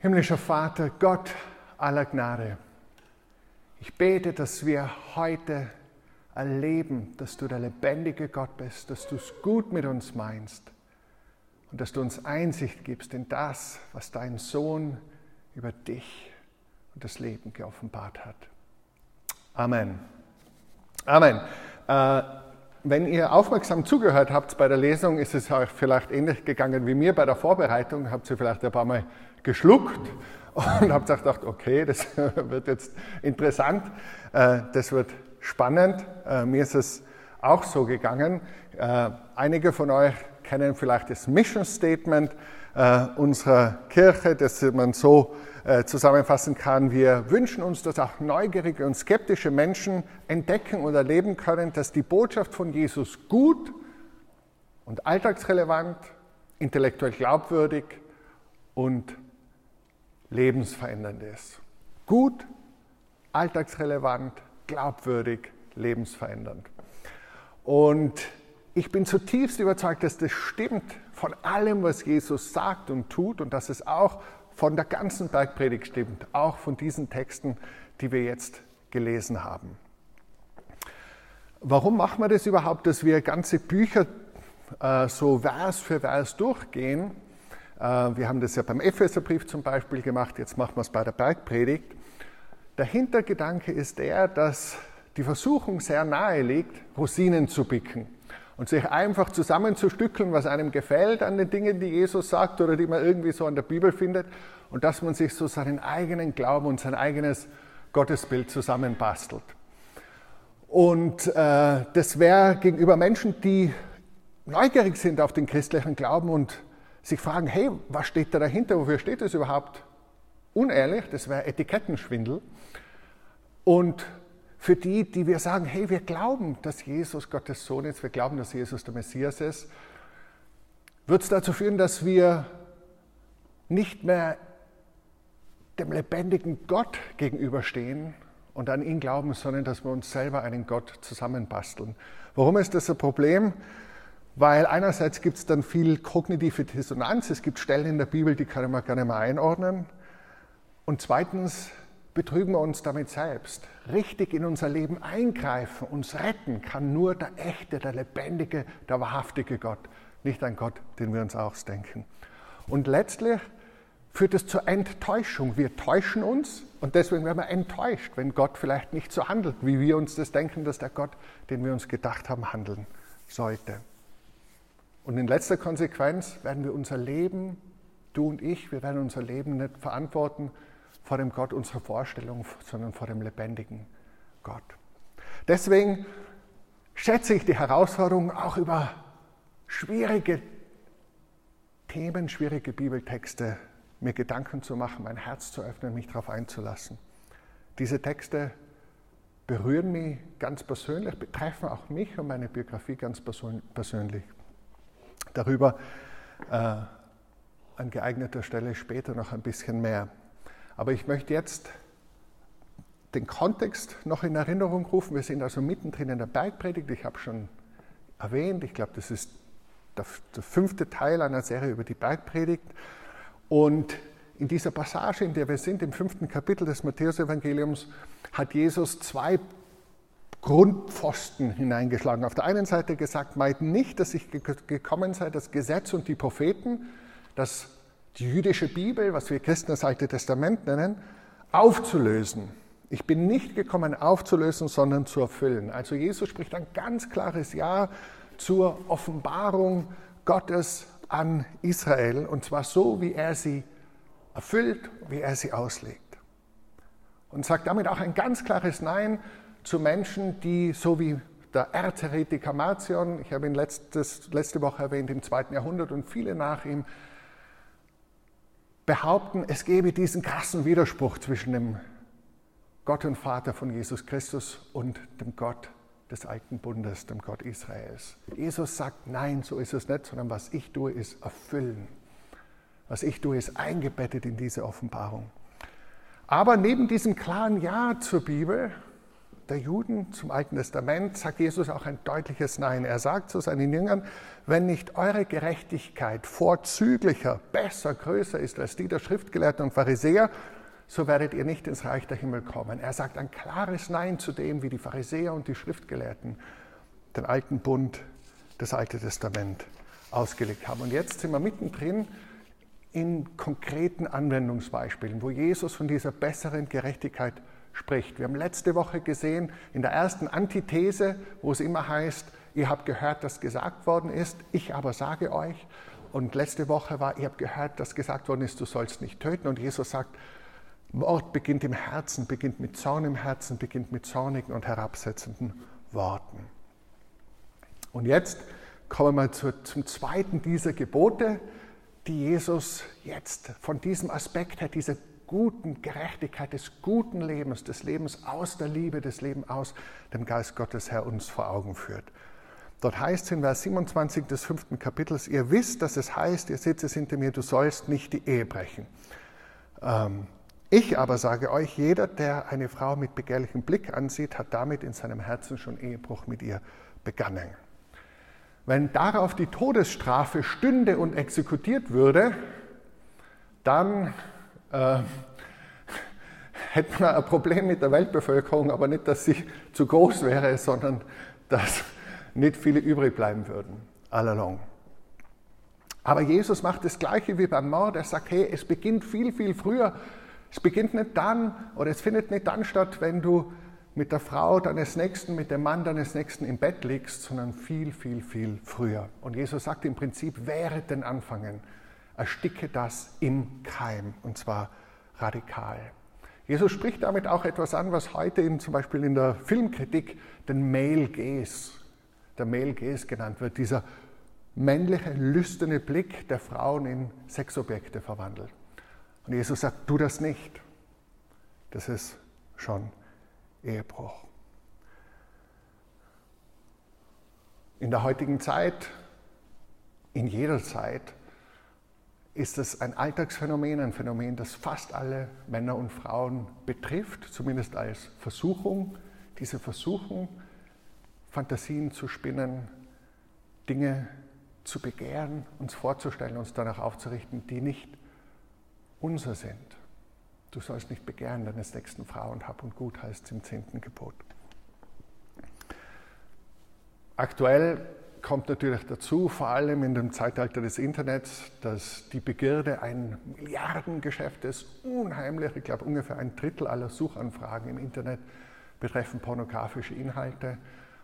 Himmlischer Vater, Gott aller Gnade, ich bete, dass wir heute erleben, dass du der lebendige Gott bist, dass du es gut mit uns meinst und dass du uns Einsicht gibst in das, was dein Sohn über dich und das Leben geoffenbart hat. Amen. Amen. Äh, wenn ihr aufmerksam zugehört habt bei der Lesung, ist es euch vielleicht ähnlich gegangen wie mir bei der Vorbereitung. Habt ihr vielleicht ein paar Mal geschluckt und habt gedacht, okay, das wird jetzt interessant, äh, das wird spannend. Äh, mir ist es auch so gegangen. Äh, einige von euch kennen vielleicht das Mission Statement unserer Kirche, das man so zusammenfassen kann. Wir wünschen uns, dass auch neugierige und skeptische Menschen entdecken und erleben können, dass die Botschaft von Jesus gut und alltagsrelevant, intellektuell glaubwürdig und lebensverändernd ist. Gut, alltagsrelevant, glaubwürdig, lebensverändernd. Und ich bin zutiefst überzeugt, dass das stimmt von allem, was Jesus sagt und tut und dass es auch von der ganzen Bergpredigt stimmt, auch von diesen Texten, die wir jetzt gelesen haben. Warum machen wir das überhaupt, dass wir ganze Bücher äh, so Vers für Vers durchgehen? Äh, wir haben das ja beim Epheserbrief zum Beispiel gemacht, jetzt machen wir es bei der Bergpredigt. Der Hintergedanke ist der, dass die Versuchung sehr nahe liegt, Rosinen zu picken und sich einfach zusammenzustückeln, was einem gefällt an den Dingen, die Jesus sagt oder die man irgendwie so an der Bibel findet und dass man sich so seinen eigenen Glauben und sein eigenes Gottesbild zusammenbastelt. Und äh, das wäre gegenüber Menschen, die neugierig sind auf den christlichen Glauben und sich fragen, hey, was steht da dahinter, wofür steht das überhaupt? Unehrlich, das wäre Etikettenschwindel. Und für die, die wir sagen, hey, wir glauben, dass Jesus Gottes Sohn ist, wir glauben, dass Jesus der Messias ist, wird es dazu führen, dass wir nicht mehr dem lebendigen Gott gegenüberstehen und an ihn glauben, sondern dass wir uns selber einen Gott zusammenbasteln. Warum ist das ein Problem? weil einerseits gibt es dann viel kognitive Dissonanz, es gibt Stellen in der Bibel, die können wir gerne mal einordnen. Und zweitens betrügen wir uns damit selbst. Richtig in unser Leben eingreifen, uns retten kann nur der echte, der lebendige, der wahrhaftige Gott, nicht ein Gott, den wir uns ausdenken. Und letztlich führt es zur Enttäuschung. Wir täuschen uns und deswegen werden wir enttäuscht, wenn Gott vielleicht nicht so handelt, wie wir uns das denken, dass der Gott, den wir uns gedacht haben, handeln sollte. Und in letzter Konsequenz werden wir unser Leben, du und ich, wir werden unser Leben nicht verantworten vor dem Gott unserer Vorstellung, sondern vor dem lebendigen Gott. Deswegen schätze ich die Herausforderung, auch über schwierige Themen, schwierige Bibeltexte mir Gedanken zu machen, mein Herz zu öffnen, mich darauf einzulassen. Diese Texte berühren mich ganz persönlich, betreffen auch mich und meine Biografie ganz persönlich. Darüber äh, an geeigneter Stelle später noch ein bisschen mehr. Aber ich möchte jetzt den Kontext noch in Erinnerung rufen. Wir sind also mittendrin in der Bergpredigt. Ich habe schon erwähnt, ich glaube, das ist der, der, fünfte Teil einer Serie über die Bergpredigt. Und in dieser Passage, in der wir sind, im fünften Kapitel des Matthäusevangeliums, hat Jesus zwei Grundpfosten hineingeschlagen. Auf der einen Seite gesagt, meint nicht, dass ich gekommen sei, das Gesetz und die Propheten, das die jüdische Bibel, was wir Christen das Alte Testament nennen, aufzulösen. Ich bin nicht gekommen aufzulösen, sondern zu erfüllen. Also Jesus spricht ein ganz klares Ja zur Offenbarung Gottes an Israel und zwar so, wie er sie erfüllt, wie er sie auslegt. Und sagt damit auch ein ganz klares Nein zu Menschen, die so wie der Erzheretiker Marcion, ich habe ihn letztes, letzte Woche erwähnt, im zweiten Jahrhundert und viele nach ihm, behaupten, es gebe diesen krassen Widerspruch zwischen dem Gott und Vater von Jesus Christus und dem Gott des alten Bundes, dem Gott Israels. Jesus sagt, nein, so ist es nicht, sondern was ich tue, ist erfüllen. Was ich tue, ist eingebettet in diese Offenbarung. Aber neben diesem klaren Ja zur Bibel der Juden zum Alten Testament sagt Jesus auch ein deutliches Nein. Er sagt zu seinen Jüngern, wenn nicht eure Gerechtigkeit vorzüglicher, besser, größer ist als die der Schriftgelehrten und Pharisäer, so werdet ihr nicht ins Reich der Himmel kommen. Er sagt ein klares Nein zu dem, wie die Pharisäer und die Schriftgelehrten den alten Bund, das Alte Testament ausgelegt haben. Und jetzt sind wir mittendrin in konkreten Anwendungsbeispielen, wo Jesus von dieser besseren Gerechtigkeit spricht. Wir haben letzte Woche gesehen, in der ersten Antithese, wo es immer heißt, ihr habt gehört, dass gesagt worden ist, ich aber sage euch. Und letzte Woche war, ihr habt gehört, dass gesagt worden ist, du sollst nicht töten. Und Jesus sagt, Wort beginnt im Herzen, beginnt mit Zorn im Herzen, beginnt mit zornigen und herabsetzenden Worten. Und jetzt kommen wir zu, zum zweiten dieser Gebote, die Jesus jetzt von diesem Aspekt her, dieser guten Gerechtigkeit, des guten Lebens, des Lebens aus der Liebe, des Lebens aus dem Geist Gottes Herr uns vor Augen führt. Dort heißt es in Vers 27 des fünften Kapitels, ihr wisst, dass es heißt, ihr sitzt es hinter mir, du sollst nicht die Ehe brechen. Ähm, ich aber sage euch, jeder, der eine Frau mit begehrlichem Blick ansieht, hat damit in seinem Herzen schon Ehebruch mit ihr begangen. Wenn darauf die Todesstrafe stünde und exekutiert würde, dann äh, hätten wir ein Problem mit der Weltbevölkerung, aber nicht, dass sie zu groß wäre, sondern dass nicht viele übrig bleiben würden, all along. Aber Jesus macht das Gleiche wie beim Mord. Er sagt, hey, es beginnt viel, viel früher es beginnt nicht dann oder es findet nicht dann statt, wenn du mit der Frau deines Nächsten, mit dem Mann deines Nächsten im Bett liegst, sondern viel, viel, viel früher. Und Jesus sagt im Prinzip, während den Anfangen, ersticke das im Keim und zwar radikal. Jesus spricht damit auch etwas an, was heute in, zum Beispiel in der Filmkritik den Male Gaze, der Male Gaze genannt wird, dieser männliche, lüsterne Blick der Frauen in Sexobjekte verwandelt. Und Jesus sagt, tu das nicht. Das ist schon Ehebruch. In der heutigen Zeit, in jeder Zeit, ist es ein Alltagsphänomen, ein Phänomen, das fast alle Männer und Frauen betrifft, zumindest als Versuchung. Diese Versuchung, Fantasien zu spinnen, Dinge zu begehren, uns vorzustellen, uns danach aufzurichten, die nicht unser sind. Du sollst nicht begehren deines nächsten Frau und Hab und Gut heißt es im zehnten Gebot. Aktuell kommt natürlich dazu, vor allem in dem Zeitalter des Internets, dass die Begierde ein Milliardengeschäft ist, unheimlich. Ich glaube, ungefähr ein Drittel aller Suchanfragen im Internet betreffen pornografische Inhalte.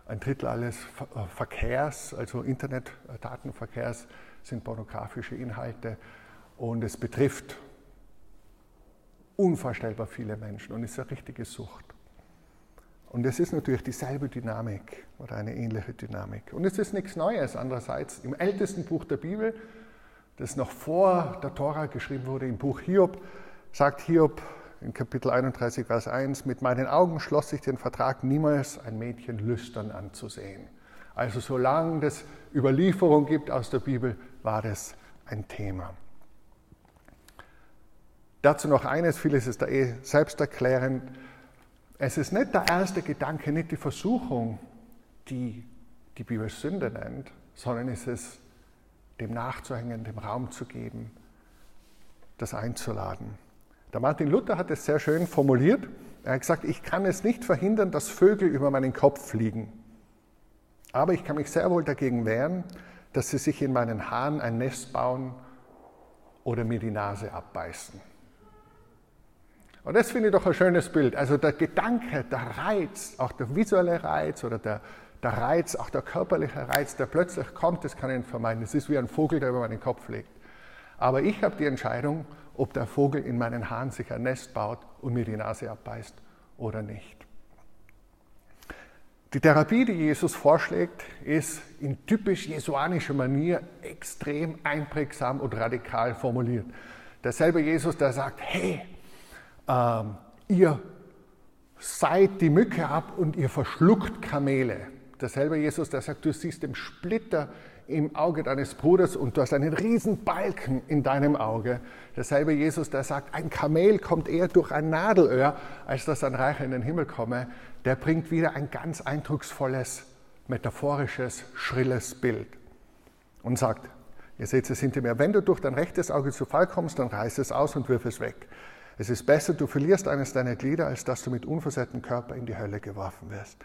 Ein Drittel alles äh, Verkehrs, also Internetdatenverkehrs, sind pornografische Inhalte. Und es betrifft unvorstellbar viele Menschen und ist eine richtige Sucht. Und es ist natürlich dieselbe Dynamik oder eine ähnliche Dynamik. Und es ist nichts Neues. Andererseits, im ältesten Buch der Bibel, das noch vor der Tora geschrieben wurde, im Buch Hiob, sagt Hiob in Kapitel 31, Vers 1, mit meinen Augen schloss ich den Vertrag, niemals ein Mädchen lüstern anzusehen. Also solange es Überlieferung gibt aus der Bibel, war das ein Thema. Dazu noch eines, vieles ist da eh selbsterklärend. Es ist nicht der erste Gedanke, nicht die Versuchung, die die Bibel Sünde nennt, sondern es ist dem nachzuhängen, dem Raum zu geben, das einzuladen. Der Martin Luther hat es sehr schön formuliert. Er hat gesagt, ich kann es nicht verhindern, dass Vögel über meinen Kopf fliegen. Aber ich kann mich sehr wohl dagegen wehren, dass sie sich in meinen Haaren ein Nest bauen oder mir die Nase abbeißen. Und das finde ich doch ein schönes Bild. Also der Gedanke, der Reiz, auch der visuelle Reiz oder der, der Reiz, auch der körperliche Reiz, der plötzlich kommt, das kann ich nicht vermeiden. Das ist wie ein Vogel, der über meinen Kopf fliegt. Aber ich habe die Entscheidung, ob der Vogel in meinen Haaren sich ein Nest baut und mir die Nase abbeißt oder nicht. Die Therapie, die Jesus vorschlägt, ist in typisch jesuanischer Manier extrem einprägsam und radikal formuliert. Derselbe Jesus, der sagt, hey, ähm, ihr seid die Mücke ab und ihr verschluckt Kamele. Derselbe Jesus, der sagt, du siehst den Splitter im Auge deines Bruders und du hast einen riesen Balken in deinem Auge. Derselbe Jesus, der sagt, ein Kamel kommt eher durch ein Nadelöhr, als dass ein Reicher in den Himmel komme, der bringt wieder ein ganz eindrucksvolles, metaphorisches, schrilles Bild und sagt, ihr seht es hinter mir, wenn du durch dein rechtes Auge zu Fall kommst, dann reiß es aus und wirf es weg. Es ist besser, du verlierst eines deiner Glieder, als dass du mit unversehrtem Körper in die Hölle geworfen wirst.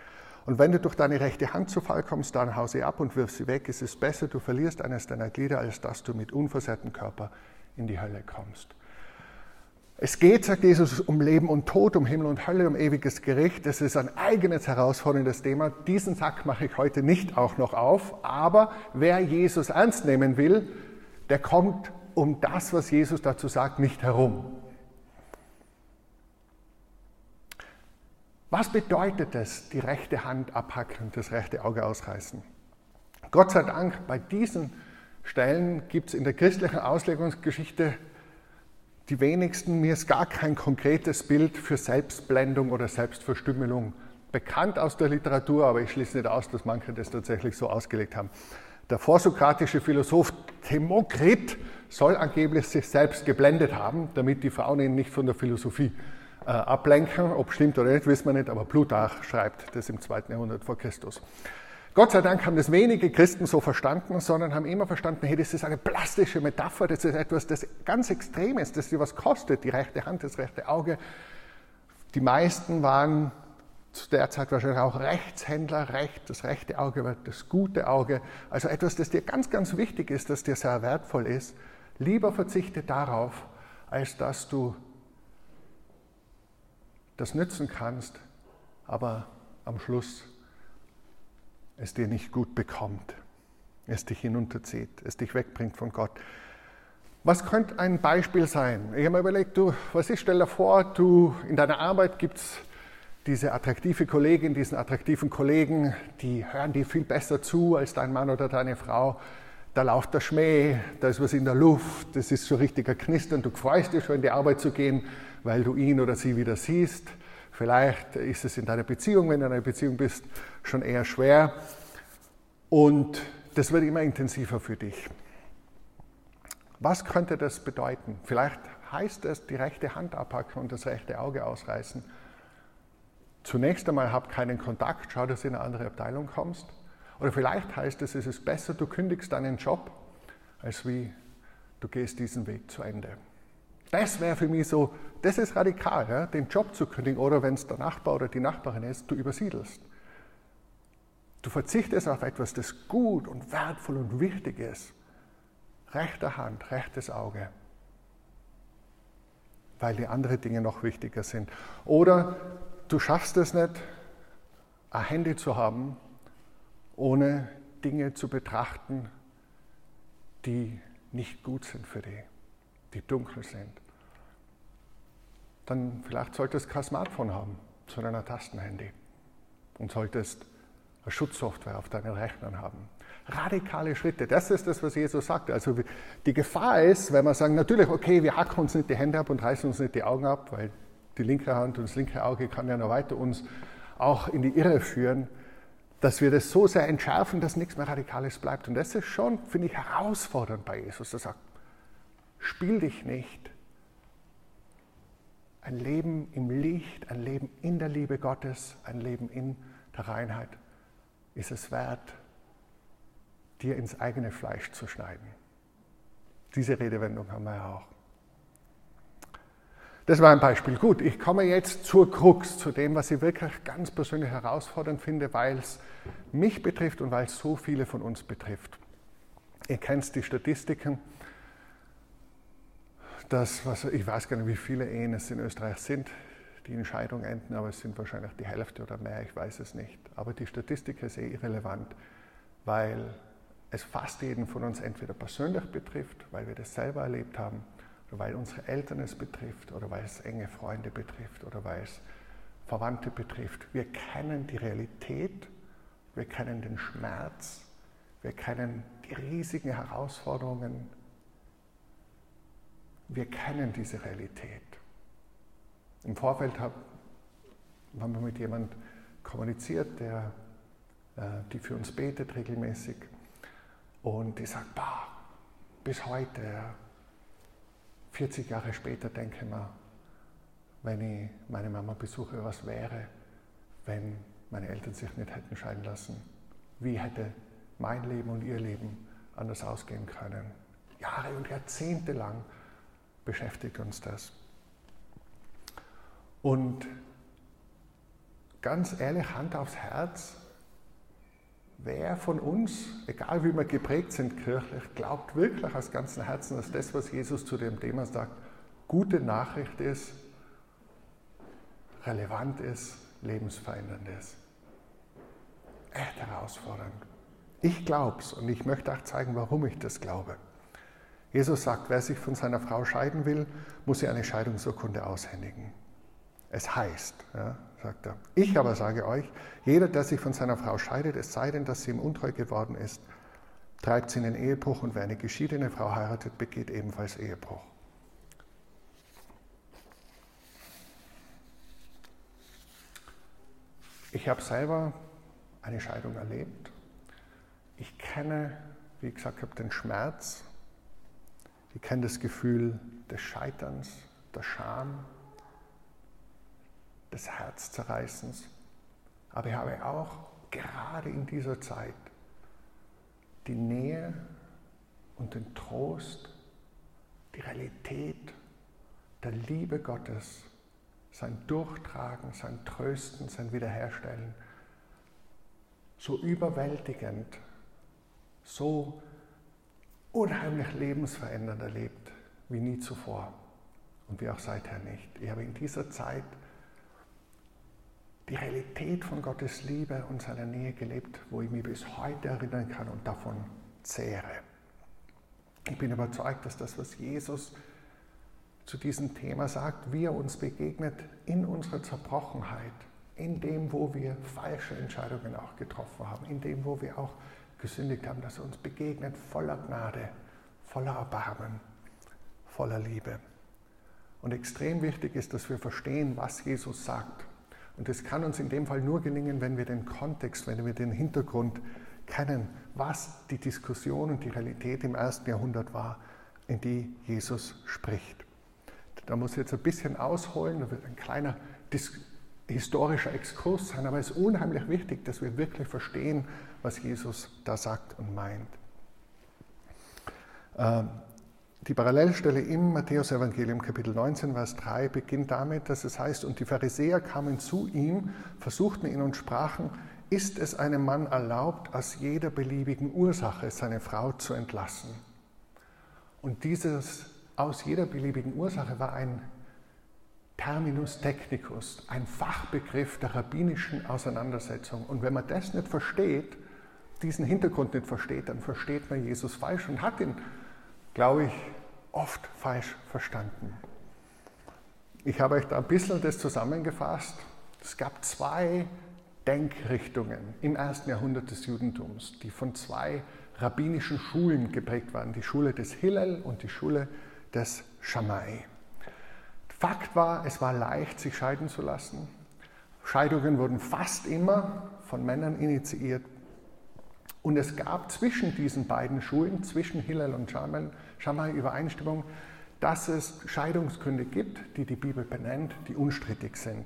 Und wenn du durch deine rechte Hand zu Fall kommst, dann hau sie ab und wirf sie weg. Es ist besser, du verlierst eines deiner Glieder, als dass du mit unversehrtem Körper in die Hölle kommst. Es geht, sagt Jesus, um Leben und Tod, um Himmel und Hölle, um ewiges Gericht. Das ist ein eigenes herausforderndes Thema. Diesen Sack mache ich heute nicht auch noch auf. Aber wer Jesus ernst nehmen will, der kommt um das, was Jesus dazu sagt, nicht herum. Was bedeutet es, die rechte Hand abhacken und das rechte Auge ausreißen? Gott sei Dank, bei diesen Stellen gibt es in der christlichen Auslegungsgeschichte die wenigsten, mir ist gar kein konkretes Bild für Selbstblendung oder Selbstverstümmelung bekannt aus der Literatur, aber ich schließe nicht aus, dass manche das tatsächlich so ausgelegt haben. Der vorsokratische Philosoph Demokrit soll angeblich sich selbst geblendet haben, damit die Frauen ihn nicht von der Philosophie ablenken. Ob stimmt oder nicht, wissen wir nicht, aber Plutarch schreibt das im zweiten Jahrhundert vor Christus. Gott sei Dank haben das wenige Christen so verstanden, sondern haben immer verstanden, hey, das ist eine plastische Metapher, das ist etwas, das ganz extrem ist, das dir was kostet, die rechte Hand, das rechte Auge. Die meisten waren zu der Zeit wahrscheinlich auch Rechtshändler, Recht, das rechte Auge war das gute Auge. Also etwas, das dir ganz, ganz wichtig ist, das dir sehr wertvoll ist. Lieber verzichte darauf, als dass du das nützen kannst, aber am Schluss es dir nicht gut bekommt, es dich hinunterzieht, es dich wegbringt von Gott. Was könnte ein Beispiel sein? Ich habe mir überlegt, du, was ist, stell dir vor, du in deiner Arbeit gibt es diese attraktive Kollegin, diesen attraktiven Kollegen, die hören dir viel besser zu als dein Mann oder deine Frau. Da läuft der Schmäh, da ist was in der Luft, das ist so richtiger Knistern. Du freust dich schon in die Arbeit zu gehen, weil du ihn oder sie wieder siehst. Vielleicht ist es in deiner Beziehung, wenn du in einer Beziehung bist, schon eher schwer. Und das wird immer intensiver für dich. Was könnte das bedeuten? Vielleicht heißt es, die rechte Hand abhacken und das rechte Auge ausreißen. Zunächst einmal hab keinen Kontakt, schau, dass du in eine andere Abteilung kommst. Oder vielleicht heißt es, es ist besser, du kündigst deinen Job, als wie du gehst diesen Weg zu Ende. Das wäre für mich so, das ist radikal, ja? den Job zu kündigen oder wenn es der Nachbar oder die Nachbarin ist, du übersiedelst. Du verzichtest auf etwas, das gut und wertvoll und wichtig ist. Rechte Hand, rechtes Auge. Weil die anderen Dinge noch wichtiger sind. Oder du schaffst es nicht, ein Handy zu haben, ohne Dinge zu betrachten, die nicht gut sind für dich die dunkel sind, dann vielleicht solltest du kein Smartphone haben, sondern ein Tastenhandy und solltest eine Schutzsoftware auf deinen Rechnern haben. Radikale Schritte, das ist das, was Jesus sagt. Also die Gefahr ist, wenn wir sagen, natürlich, okay, wir hacken uns nicht die Hände ab und reißen uns nicht die Augen ab, weil die linke Hand und das linke Auge kann ja noch weiter uns auch in die Irre führen, dass wir das so sehr entschärfen, dass nichts mehr Radikales bleibt. Und das ist schon, finde ich, herausfordernd bei Jesus. Er sagt, Spiel dich nicht. Ein Leben im Licht, ein Leben in der Liebe Gottes, ein Leben in der Reinheit ist es wert, dir ins eigene Fleisch zu schneiden. Diese Redewendung haben wir ja auch. Das war ein Beispiel. Gut, ich komme jetzt zur Krux, zu dem, was ich wirklich ganz persönlich herausfordernd finde, weil es mich betrifft und weil es so viele von uns betrifft. Ihr kennt die Statistiken dass, was, ich weiß gar nicht, wie viele Ehen es in Österreich sind, die in Scheidung enden, aber es sind wahrscheinlich die Hälfte oder mehr, ich weiß es nicht. Aber die Statistik ist eh irrelevant, weil es fast jeden von uns entweder persönlich betrifft, weil wir das selber erlebt haben, oder weil unsere Eltern es betrifft, oder weil es enge Freunde betrifft, oder weil es Verwandte betrifft. Wir kennen die Realität, wir kennen den Schmerz, wir kennen die riesigen Herausforderungen, wir kennen diese Realität. Im Vorfeld hab, haben wir mit jemandem kommuniziert, der, äh, die für uns betet regelmäßig. Und ich sage, bah, bis heute, 40 Jahre später, denke ich mir, wenn ich meine Mama besuche, was wäre, wenn meine Eltern sich nicht hätten scheiden lassen? Wie hätte mein Leben und ihr Leben anders ausgehen können? Jahre und Jahrzehnte lang beschäftigt uns das. Und ganz ehrlich, Hand aufs Herz, wer von uns, egal wie wir geprägt sind kirchlich, glaubt wirklich aus ganzem Herzen, dass das, was Jesus zu dem Thema sagt, gute Nachricht ist, relevant ist, lebensverändernd ist. Echt herausfordernd. Ich glaube es und ich möchte auch zeigen, warum ich das glaube. Jesus sagt, wer sich von seiner Frau scheiden will, muss sie eine Scheidungsurkunde aushändigen. Es heißt, ja, sagt er, ich aber sage euch, jeder, der sich von seiner Frau scheidet, es sei denn, dass sie ihm untreu geworden ist, treibt sie in den Ehebruch und wer eine geschiedene Frau heiratet, begeht ebenfalls Ehebruch. Ich habe selber eine Scheidung erlebt. Ich kenne, wie gesagt, habe den Schmerz. Ich kenne das Gefühl des Scheiterns, der Scham, des Herzzerreißens. Aber ich habe auch gerade in dieser Zeit die Nähe und den Trost, die Realität der Liebe Gottes, sein Durchtragen, sein Trösten, sein Wiederherstellen so überwältigend, so unheimlich lebensverändernd erlebt wie nie zuvor und wie auch seither nicht. Ich habe in dieser Zeit die Realität von Gottes Liebe und seiner Nähe gelebt, wo ich mich bis heute erinnern kann und davon zehre. Ich bin überzeugt, dass das, was Jesus zu diesem Thema sagt, wie er uns begegnet in unserer Zerbrochenheit, in dem, wo wir falsche Entscheidungen auch getroffen haben, in dem, wo wir auch gesündigt haben, dass er uns begegnet voller Gnade, voller Erbarmen, voller Liebe. Und extrem wichtig ist, dass wir verstehen, was Jesus sagt und das kann uns in dem Fall nur gelingen, wenn wir den Kontext, wenn wir den Hintergrund kennen, was die Diskussion und die Realität im ersten Jahrhundert war, in die Jesus spricht. Da muss ich jetzt ein bisschen ausholen, da wird ein kleiner historischer Exkurs sein, aber es ist unheimlich wichtig, dass wir wirklich verstehen, was Jesus da sagt und meint. Ähm, die Parallelstelle im Matthäus-Evangelium, Kapitel 19, Vers 3, beginnt damit, dass es heißt: Und die Pharisäer kamen zu ihm, versuchten ihn und sprachen: Ist es einem Mann erlaubt, aus jeder beliebigen Ursache seine Frau zu entlassen? Und dieses aus jeder beliebigen Ursache war ein Terminus technicus, ein Fachbegriff der rabbinischen Auseinandersetzung. Und wenn man das nicht versteht, diesen Hintergrund nicht versteht, dann versteht man Jesus falsch und hat ihn glaube ich, oft falsch verstanden. Ich habe euch da ein bisschen das zusammengefasst. Es gab zwei Denkrichtungen im ersten Jahrhundert des Judentums, die von zwei rabbinischen Schulen geprägt waren, die Schule des Hillel und die Schule des Shammai. Fakt war, es war leicht, sich scheiden zu lassen. Scheidungen wurden fast immer von Männern initiiert. Und es gab zwischen diesen beiden Schulen, zwischen Hillel und Shammai, Schamai Übereinstimmung, dass es Scheidungsgründe gibt, die die Bibel benennt, die unstrittig sind.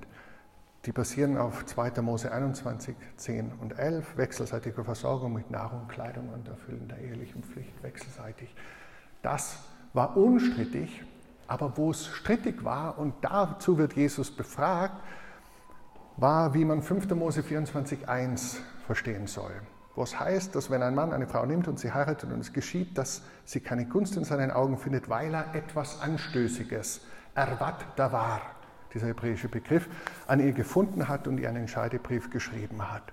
Die basieren auf 2. Mose 21, 10 und 11, wechselseitige Versorgung mit Nahrung, Kleidung und Erfüllen der ehelichen Pflicht wechselseitig. Das war unstrittig, aber wo es strittig war, und dazu wird Jesus befragt, war, wie man 5. Mose 24, 1 verstehen soll wo es heißt, dass wenn ein Mann eine Frau nimmt und sie heiratet und es geschieht, dass sie keine Gunst in seinen Augen findet, weil er etwas Anstößiges, erwat davar, dieser hebräische Begriff, an ihr gefunden hat und ihr einen Scheidebrief geschrieben hat.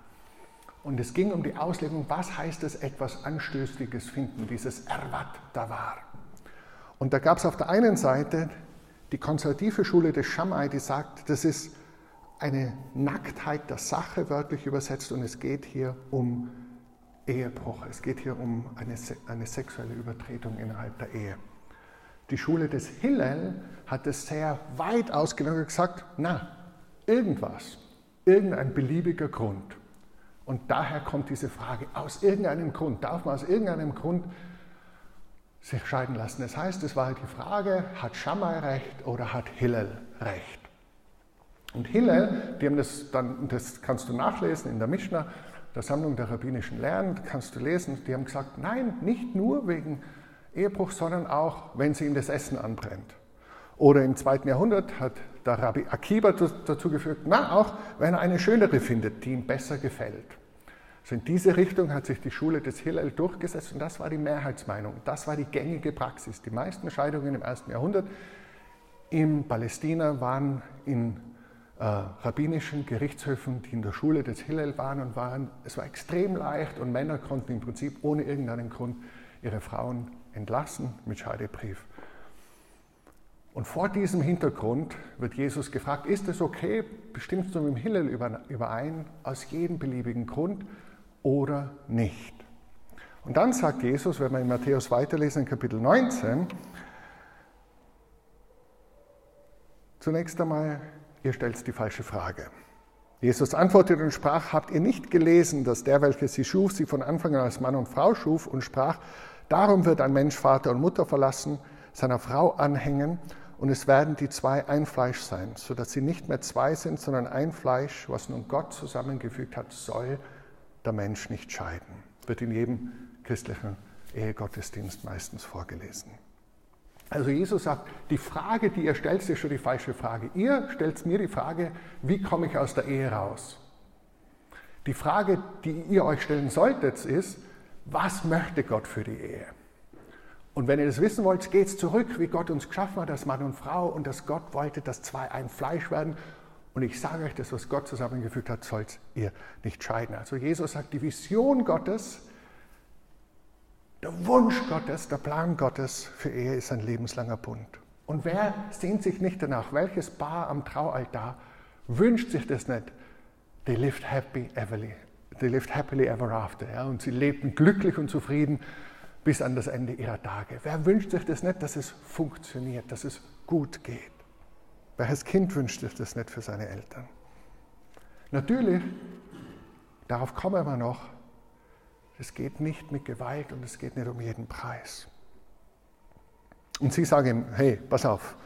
Und es ging um die Auslegung, was heißt es, etwas Anstößiges finden, dieses erwat davar. Und da gab es auf der einen Seite die konservative Schule des Shammai, die sagt, das ist eine Nacktheit der Sache, wörtlich übersetzt, und es geht hier um Ehebruch. Es geht hier um eine, eine sexuelle Übertretung innerhalb der Ehe. Die Schule des Hillel hat es sehr weit ausgelegt und gesagt, na, irgendwas, irgendein beliebiger Grund. Und daher kommt diese Frage, aus irgendeinem Grund, darf man aus irgendeinem Grund sich scheiden lassen? Das heißt, es war halt die Frage, hat Shammai recht oder hat Hillel recht? Und Hillel, die haben das dann, das kannst du nachlesen in der Mishnah, der Sammlung der rabbinischen Lehren, kannst du lesen, die haben gesagt, nein, nicht nur wegen Ehebruch, sondern auch, wenn sie ihm das Essen anbrennt. Oder im zweiten Jahrhundert hat der Rabbi Akiba dazu geführt, na, auch wenn er eine schönere findet, die ihm besser gefällt. Also in diese Richtung hat sich die Schule des Hillel durchgesetzt und das war die Mehrheitsmeinung. Das war die gängige Praxis. Die meisten Scheidungen im ersten Jahrhundert in Palästina waren in äh, rabbinischen Gerichtshöfen, die in der Schule des Hillel waren und waren. Es war extrem leicht und Männer konnten im Prinzip ohne irgendeinen Grund ihre Frauen entlassen mit Scheidebrief. Und vor diesem Hintergrund wird Jesus gefragt, ist es okay, bestimmst du mit dem Hillel überein, aus jedem beliebigen Grund oder nicht? Und dann sagt Jesus, wenn wir in Matthäus weiterlesen, in Kapitel 19, zunächst einmal, ihr stellt die falsche Frage. Jesus antwortete und sprach, habt ihr nicht gelesen, dass der, welcher sie schuf, sie von Anfang an als Mann und Frau schuf und sprach, darum wird ein Mensch Vater und Mutter verlassen, seiner Frau anhängen und es werden die zwei ein Fleisch sein, sodass sie nicht mehr zwei sind, sondern ein Fleisch, was nun Gott zusammengefügt hat, soll der Mensch nicht scheiden. Wird in jedem christlichen Ehegottesdienst meistens vorgelesen. Also Jesus sagt, die Frage, die ihr stellt, ist schon die falsche Frage. Ihr stellt mir die Frage, wie komme ich aus der Ehe raus? Die Frage, die ihr euch stellen solltet, ist, was möchte Gott für die Ehe? Und wenn ihr das wissen wollt, geht es zurück, wie Gott uns geschaffen hat, als Mann und Frau und dass Gott wollte, dass zwei ein Fleisch werden. Und ich sage euch, das, was Gott zusammengefügt hat, sollt ihr nicht scheiden. Also Jesus sagt, die Vision Gottes der Wunsch Gottes, der Plan Gottes für Ehe ist ein lebenslanger Bund. Und wer sehnt sich nicht danach? Welches Paar am Traualtar wünscht sich das nicht? They lived happy everly, they lived happily ever after. Ja? Und sie lebten glücklich und zufrieden bis an das Ende ihrer Tage. Wer wünscht sich das nicht, dass es funktioniert, dass es gut geht? Welches Kind wünscht sich das nicht für seine Eltern? Natürlich, darauf kommen wir noch, es geht nicht mit Gewalt und es geht nicht um jeden Preis. Und sie sagen ihm, hey, pass auf,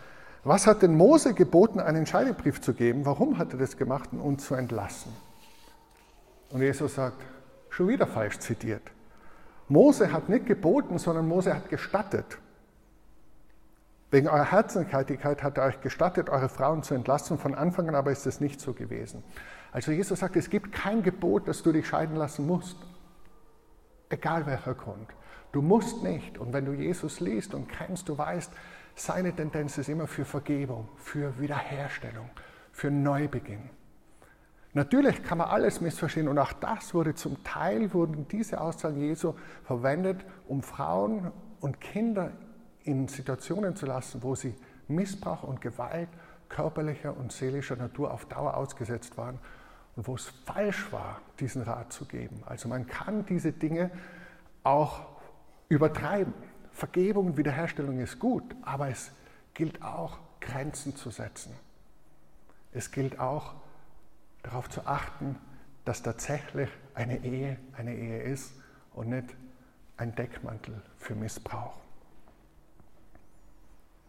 was hat denn Mose geboten, einen Scheidebrief zu geben? Warum hat er das gemacht, um uns zu entlassen? Und Jesus sagt, schon wieder falsch zitiert. Mose hat nicht geboten, sondern Mose hat gestattet. Wegen eurer Herzlichkeit hat er euch gestattet, eure Frauen zu entlassen. Von Anfang an aber ist es nicht so gewesen. Also Jesus sagt, es gibt kein Gebot, dass du dich scheiden lassen musst. Egal welcher Grund. Du musst nicht. Und wenn du Jesus liest und kennst, du weißt, seine Tendenz ist immer für Vergebung, für Wiederherstellung, für Neubeginn. Natürlich kann man alles missverstehen und auch das wurde zum Teil, wurden diese Aussagen Jesu verwendet, um Frauen und Kinder in Situationen zu lassen, wo sie Missbrauch und Gewalt körperlicher und seelischer Natur auf Dauer ausgesetzt waren und wo es falsch war, diesen Rat zu geben. Also man kann diese Dinge auch übertreiben. Vergebung und Wiederherstellung ist gut, aber es gilt auch, Grenzen zu setzen. Es gilt auch, darauf zu achten, dass tatsächlich eine Ehe eine Ehe ist und nicht ein Deckmantel für Missbrauch.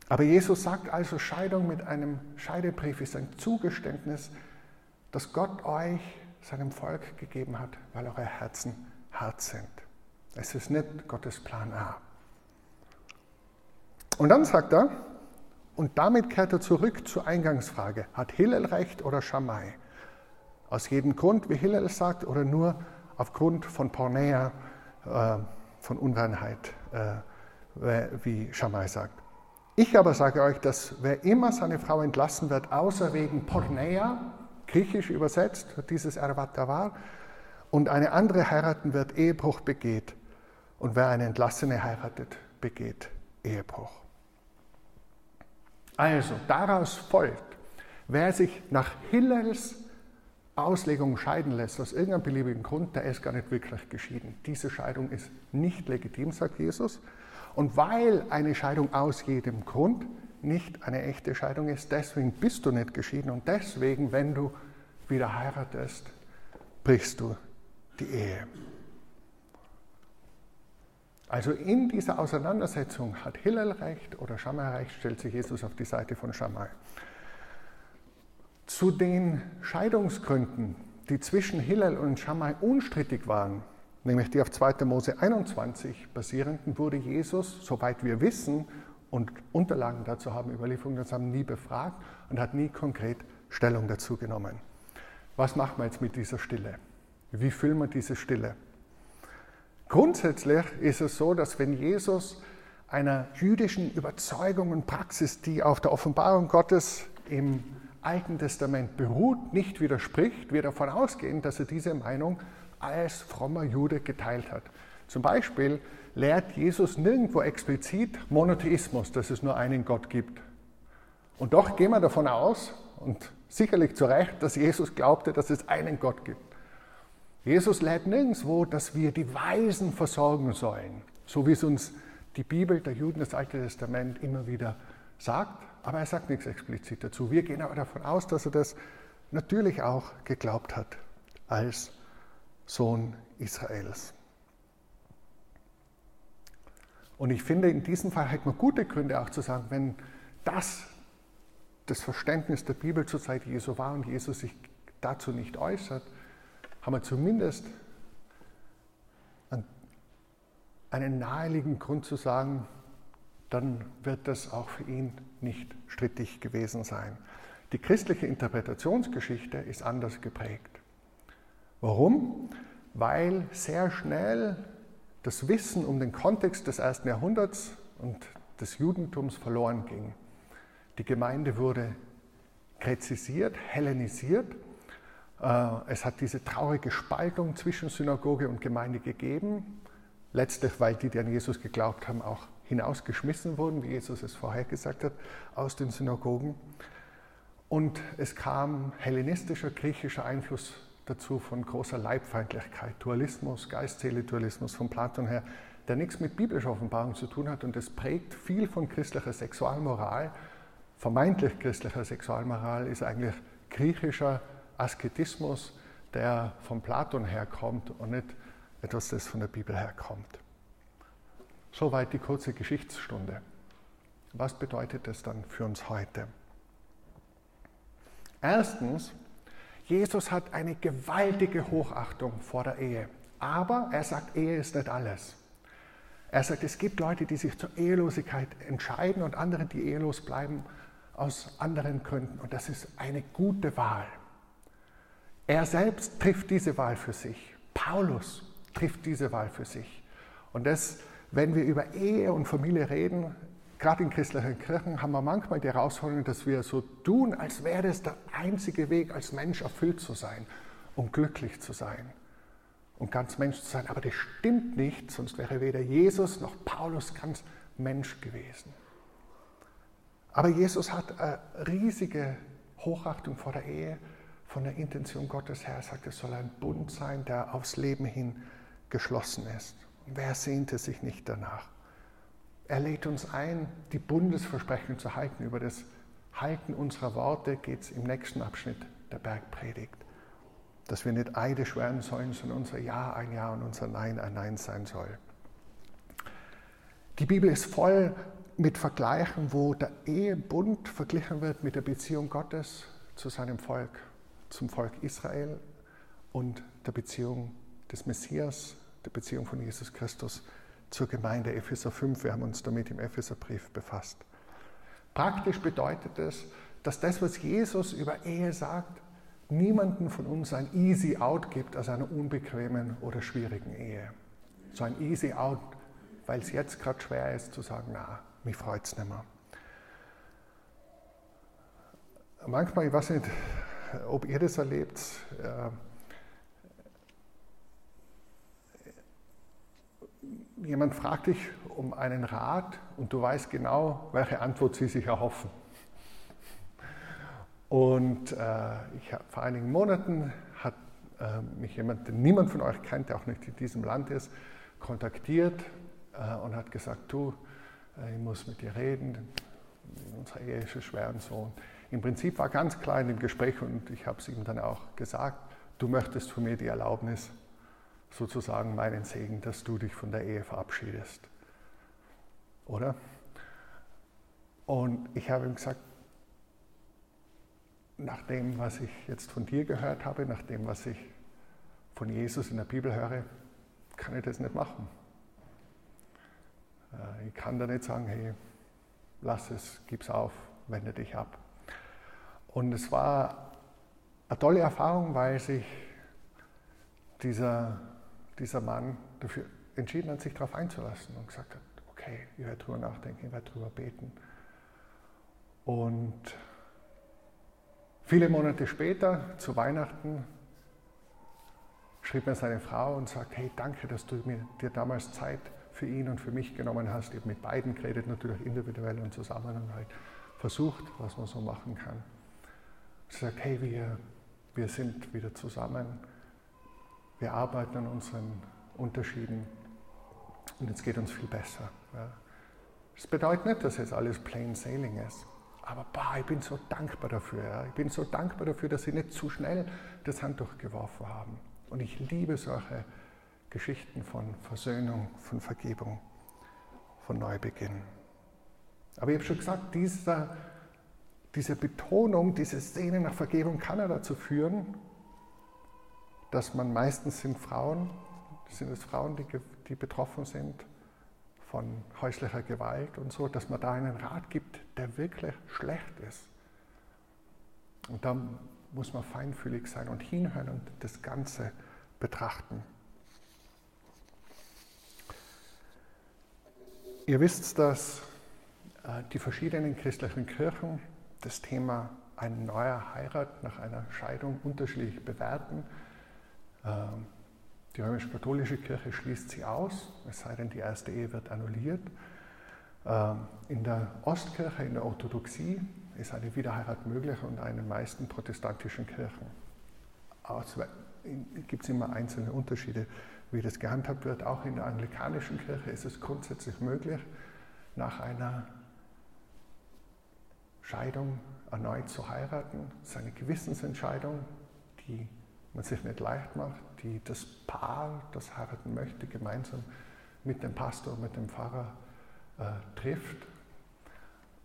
Aber Jesus sagt also, Scheidung mit einem Scheidebrief ist ein Zugeständnis das Gott euch, seinem Volk gegeben hat, weil eure Herzen hart sind. Es ist nicht Gottes Plan A. Und dann sagt er, und damit kehrt er zurück zur Eingangsfrage, hat Hillel recht oder Shammai? Aus jedem Grund, wie Hillel sagt, oder nur aufgrund von Pornea, äh, von Unreinheit, äh, wie Shammai sagt. Ich aber sage euch, dass wer immer seine Frau entlassen wird, außer wegen Pornea, griechisch übersetzt, dieses Ervatavar, und eine andere heiraten wird, Ehebruch begeht. Und wer eine Entlassene heiratet, begeht Ehebruch. Also, daraus folgt, wer sich nach Hillels Auslegung scheiden lässt, aus irgendeinem beliebigen Grund, der ist gar nicht wirklich geschieden. Diese Scheidung ist nicht legitim, sagt Jesus. Und weil eine Scheidung aus jedem Grund nicht eine echte Scheidung ist. Deswegen bist du nicht geschieden und deswegen, wenn du wieder heiratest, brichst du die Ehe. Also in dieser Auseinandersetzung hat Hillel recht oder Shammai recht, stellt sich Jesus auf die Seite von Shammai. Zu den Scheidungsgründen, die zwischen Hillel und Shammai unstrittig waren, nämlich die auf 2. Mose 21 basierenden, wurde Jesus, soweit wir wissen und Unterlagen dazu haben, Überlieferungen dazu haben, nie befragt und hat nie konkret Stellung dazu genommen. Was machen wir jetzt mit dieser Stille? Wie füllen wir diese Stille? Grundsätzlich ist es so, dass wenn Jesus einer jüdischen Überzeugung und Praxis, die auf der Offenbarung Gottes im Alten Testament beruht, nicht widerspricht, wir davon ausgehen, dass er diese Meinung als frommer Jude geteilt hat. Zum Beispiel lehrt Jesus nirgendwo explizit Monotheismus, dass es nur einen Gott gibt. Und doch gehen wir davon aus, und sicherlich zu Recht, dass Jesus glaubte, dass es einen Gott gibt. Jesus lehrt nirgendwo, dass wir die Weisen versorgen sollen, so wie es uns die Bibel der Juden, das Alte Testament immer wieder sagt, aber er sagt nichts explizit dazu. Wir gehen aber davon aus, dass er das natürlich auch geglaubt hat als Sohn Israels. Und ich finde, in diesem Fall hat man gute Gründe auch zu sagen, wenn das das Verständnis der Bibel zur Zeit Jesu war und Jesus sich dazu nicht äußert, haben wir zumindest einen naheliegenden Grund zu sagen, dann wird das auch für ihn nicht strittig gewesen sein. Die christliche Interpretationsgeschichte ist anders geprägt. Warum? Weil sehr schnell das Wissen um den Kontext des ersten Jahrhunderts und des Judentums verloren ging. Die Gemeinde wurde präzisiert, hellenisiert. Äh, es hat diese traurige Spaltung zwischen Synagoge und Gemeinde gegeben. Letztlich, weil die, die an Jesus geglaubt haben, auch hinausgeschmissen wurden, wie Jesus es vorher gesagt hat, aus den Synagogen. Und es kam hellenistischer, griechischer Einfluss dazu von großer Leibfeindlichkeit, Dualismus, Geist-Seele-Dualismus von Platon her, der nichts mit biblischer Offenbarung zu tun hat und das prägt viel von christlicher Sexualmoral. Vermeintlich christlicher Sexualmoral ist eigentlich griechischer Asketismus, der von Platon herkommt und nicht etwas, das von der Bibel herkommt. Soweit die kurze Geschichtsstunde. Was bedeutet das dann für uns heute? Erstens, Jesus hat eine gewaltige Hochachtung vor der Ehe. Aber er sagt, Ehe ist nicht alles. Er sagt, es gibt Leute, die sich zur Ehelosigkeit entscheiden und andere, die ehelos bleiben aus anderen Gründen. Und das ist eine gute Wahl. Er selbst trifft diese Wahl für sich. Paulus trifft diese Wahl für sich. Und das, wenn wir über Ehe und Familie reden, gerade in christlichen Kirchen haben wir manchmal die Herausforderung, dass wir so tun, als wäre es der einzige Weg, als Mensch erfüllt zu sein und glücklich zu sein und ganz Mensch zu sein. Aber das stimmt nicht, sonst wäre weder Jesus noch Paulus ganz Mensch gewesen. Aber Jesus hat eine riesige Hochachtung vor der Ehe, von der Intention Gottes her. Er sagt, es soll ein Bund sein, der aufs Leben hin geschlossen ist. Wer sehnte sich nicht danach? Er lädt uns ein, die Bundesversprechen zu halten. Über das Halten unserer Worte geht es im nächsten Abschnitt der Bergpredigt. Dass wir nicht Eide schwören sollen, sondern unser Ja ein Ja und unser Nein ein Nein sein soll. Die Bibel ist voll mit Vergleichen, wo der Ehebund verglichen wird mit der Beziehung Gottes zu seinem Volk, zum Volk Israel und der Beziehung des Messias, der Beziehung von Jesus Christus zur Gemeinde Epheser 5. Wir haben uns damit im Epheserbrief befasst. Praktisch bedeutet es, dass das, was Jesus über Ehe sagt, niemanden von uns ein easy out gibt aus einer unbequemen oder schwierigen Ehe. So ein easy out, weil es jetzt gerade schwer ist zu sagen, na, mich freut es nicht mehr. Manchmal, ich weiß nicht, ob ihr das erlebt, äh, jemand fragt dich um einen Rat und du weißt genau, welche Antwort sie sich erhoffen. Und äh, ich, vor einigen Monaten hat äh, mich jemand, den niemand von euch kennt, der auch nicht in diesem Land ist, kontaktiert äh, und hat gesagt, du, äh, ich muss mit dir reden, unsere Ehe ist schwer und so. Im Prinzip war ganz klar in dem Gespräch und ich habe es ihm dann auch gesagt, du möchtest von mir die Erlaubnis, sozusagen meinen Segen, dass du dich von der Ehe verabschiedest. Oder? Und ich habe ihm gesagt, nach dem, was ich jetzt von dir gehört habe, nach dem, was ich von Jesus in der Bibel höre, kann ich das nicht machen. Äh, ich kann da nicht sagen, hey, lass es, gib's auf, wende dich ab. Und es war eine tolle Erfahrung, weil sich dieser, dieser Mann dafür entschieden hat, sich darauf einzulassen und gesagt hat, okay, ich werde drüber nachdenken, ich werde drüber beten. Und viele Monate später, zu Weihnachten, schrieb mir seine Frau und sagt, hey, danke, dass du mir, dir damals Zeit für ihn und für mich genommen hast. Ich habe mit beiden geredet, natürlich individuell und zusammen und halt versucht, was man so machen kann. Sie sagt, hey, wir, wir sind wieder zusammen, wir arbeiten an unseren Unterschieden und jetzt geht uns viel besser. Ja. Das bedeutet nicht, dass jetzt alles plain sailing ist. Aber bah, ich bin so dankbar dafür. Ja. Ich bin so dankbar dafür, dass sie nicht zu schnell das Handtuch geworfen haben. Und ich liebe solche Geschichten von Versöhnung, von Vergebung, von Neubeginn. Aber ich habe schon gesagt, dieser, diese Betonung, diese Szene nach Vergebung kann ja dazu führen, dass man meistens sind Frauen, sind es Frauen, die, die betroffen sind von häuslicher Gewalt und so, dass man da einen Rat gibt, der wirklich schlecht ist. Und da muss man feinfühlig sein und hinhören und das Ganze betrachten. Ihr wisst, dass äh, die verschiedenen christlichen Kirchen das Thema eine neue Heirat nach einer Scheidung unterschiedlich bewerten. Ähm, die römisch-katholische Kirche schließt sie aus, es sei denn, die erste Ehe wird annulliert. Ähm, in der Ostkirche, in der Orthodoxie, ist eine Wiederheirat möglich und in den meisten protestantischen Kirchen gibt es immer einzelne Unterschiede, wie das gehandhabt wird. Auch in der anglikanischen Kirche ist es grundsätzlich möglich, nach einer Scheidung erneut zu heiraten. Das ist eine Gewissensentscheidung, die man sich nicht leicht macht, die das Paar, das heiraten möchte, gemeinsam mit dem Pastor, mit dem Pfarrer äh, trifft.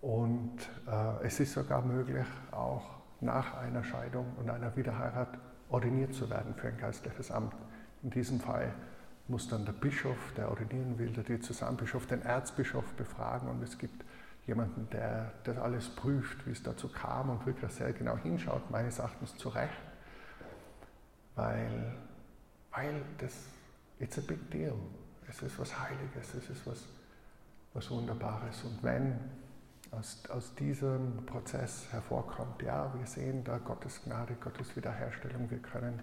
Und äh, es ist sogar möglich, auch nach einer Scheidung und einer Wiederheirat ordiniert zu werden für ein geistliches Amt. In diesem Fall muss dann der Bischof, der ordinieren will, der Diözesanbischof, den Erzbischof befragen und es gibt jemanden, der das alles prüft, wie es dazu kam und wirklich sehr genau hinschaut, meines Erachtens zu Recht, weil, weil das, it's a big deal. Es ist was Heiliges, es ist was, was Wunderbares. Und wenn aus, aus diesem Prozess hervorkommt, ja, wir sehen da Gottes Gnade, Gottes Wiederherstellung, wir können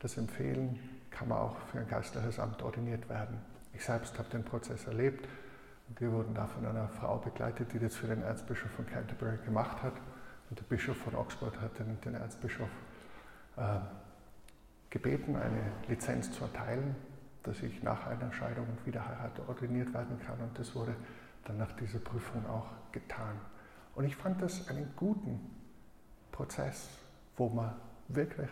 das empfehlen, kann man auch für ein geistliches Amt ordiniert werden. Ich selbst habe den Prozess erlebt. Wir wurden da von einer Frau begleitet, die das für den Erzbischof von Canterbury gemacht hat. Und der Bischof von Oxford hat den, den Erzbischof äh, gebeten, eine Lizenz zu erteilen, dass ich nach einer Scheidung und Wiederheirat ordiniert werden kann. Und das wurde dann nach dieser Prüfung auch getan. Und ich fand das einen guten Prozess, wo man wirklich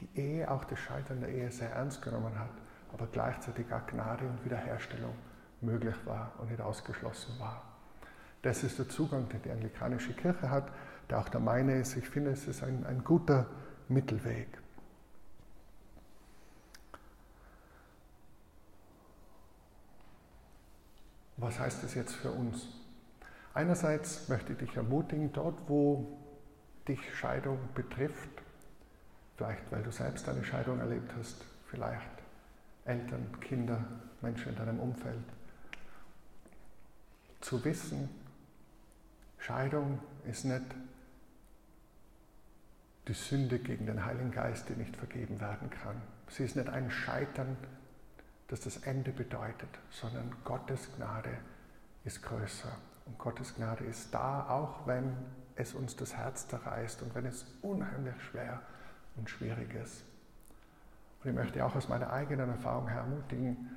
die Ehe, auch das Scheitern der Ehe sehr ernst genommen hat, aber gleichzeitig auch Gnade und Wiederherstellung möglich war und nicht ausgeschlossen war. Das ist der Zugang, den die anglikanische Kirche hat, der auch der meine ist. Ich finde, es ist ein, ein guter Mittelweg. Was heißt das jetzt für uns? Einerseits möchte ich dich ermutigen, dort wo dich Scheidung betrifft, vielleicht weil du selbst eine Scheidung erlebt hast, vielleicht Eltern, Kinder, Menschen in deinem Umfeld, zu wissen, Scheidung ist nicht die Sünde gegen den Heiligen Geist, die nicht vergeben werden kann. Sie ist nicht ein Scheitern das das Ende bedeutet, sondern Gottes Gnade ist größer. Und Gottes Gnade ist da, auch wenn es uns das Herz zerreißt und wenn es unheimlich schwer und schwierig ist. Und ich möchte auch aus meiner eigenen Erfahrung ermutigen,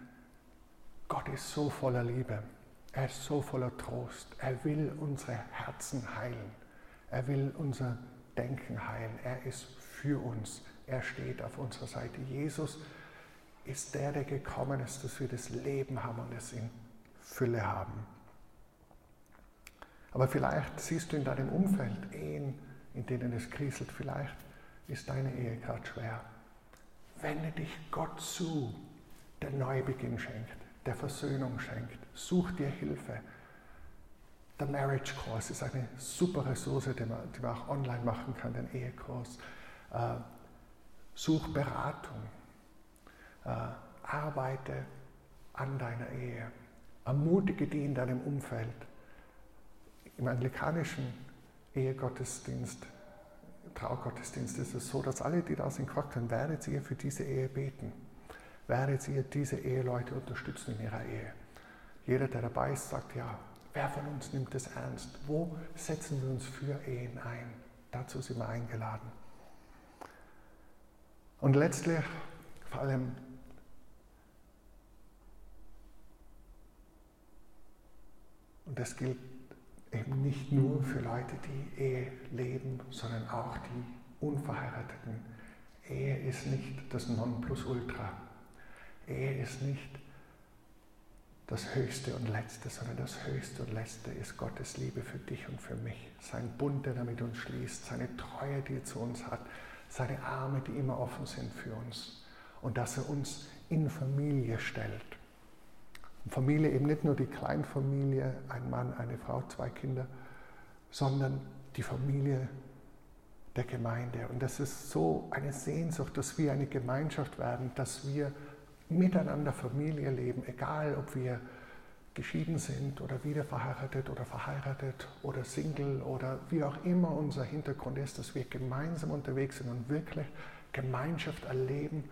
Gott ist so voller Liebe, er ist so voller Trost, er will unsere Herzen heilen, er will unser Denken heilen, er ist für uns, er steht auf unserer Seite. Jesus ist der, der gekommen ist, dass wir das Leben haben und es in Fülle haben. Aber vielleicht siehst du in deinem Umfeld Ehen, in denen es kriselt. Vielleicht ist deine Ehe gerade schwer. Wende dich Gott zu, der Neubeginn schenkt, der Versöhnung schenkt. Such dir Hilfe. Der Marriage Course ist eine super Ressource, die man, die man auch online machen kann, den Ehekurs. Äh, such Beratung. Äh, arbeite an deiner Ehe. Ermutige die in deinem Umfeld. Im anglikanischen Ehegottesdienst, Traugottesdienst ist es so, dass alle, die da sind, haben, werdet ihr für diese Ehe beten? Werdet ihr diese Eheleute unterstützen in ihrer Ehe? Jeder, der dabei ist, sagt ja. Wer von uns nimmt es ernst? Wo setzen wir uns für Ehen ein? Dazu sind wir eingeladen. Und letztlich, vor allem Und das gilt eben nicht nur für Leute, die Ehe leben, sondern auch die Unverheirateten. Ehe ist nicht das Nonplusultra. Ehe ist nicht das Höchste und Letzte, sondern das Höchste und Letzte ist Gottes Liebe für dich und für mich. Sein Bund, der damit uns schließt, seine Treue, die er zu uns hat, seine Arme, die immer offen sind für uns. Und dass er uns in Familie stellt. Familie eben nicht nur die Kleinfamilie, ein Mann, eine Frau, zwei Kinder, sondern die Familie der Gemeinde. Und das ist so eine Sehnsucht, dass wir eine Gemeinschaft werden, dass wir miteinander Familie leben, egal ob wir geschieden sind oder wieder verheiratet oder verheiratet oder Single oder wie auch immer unser Hintergrund ist, dass wir gemeinsam unterwegs sind und wirklich Gemeinschaft erleben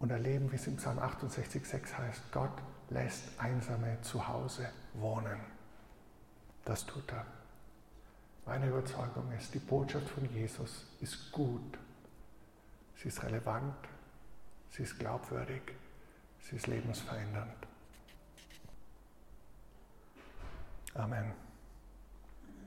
und erleben, wie es im Psalm 68,6 heißt, Gott lässt Einsame zu Hause wohnen. Das tut er. Meine Überzeugung ist, die Botschaft von Jesus ist gut. Sie ist relevant, sie ist glaubwürdig, sie ist lebensverändernd. Amen.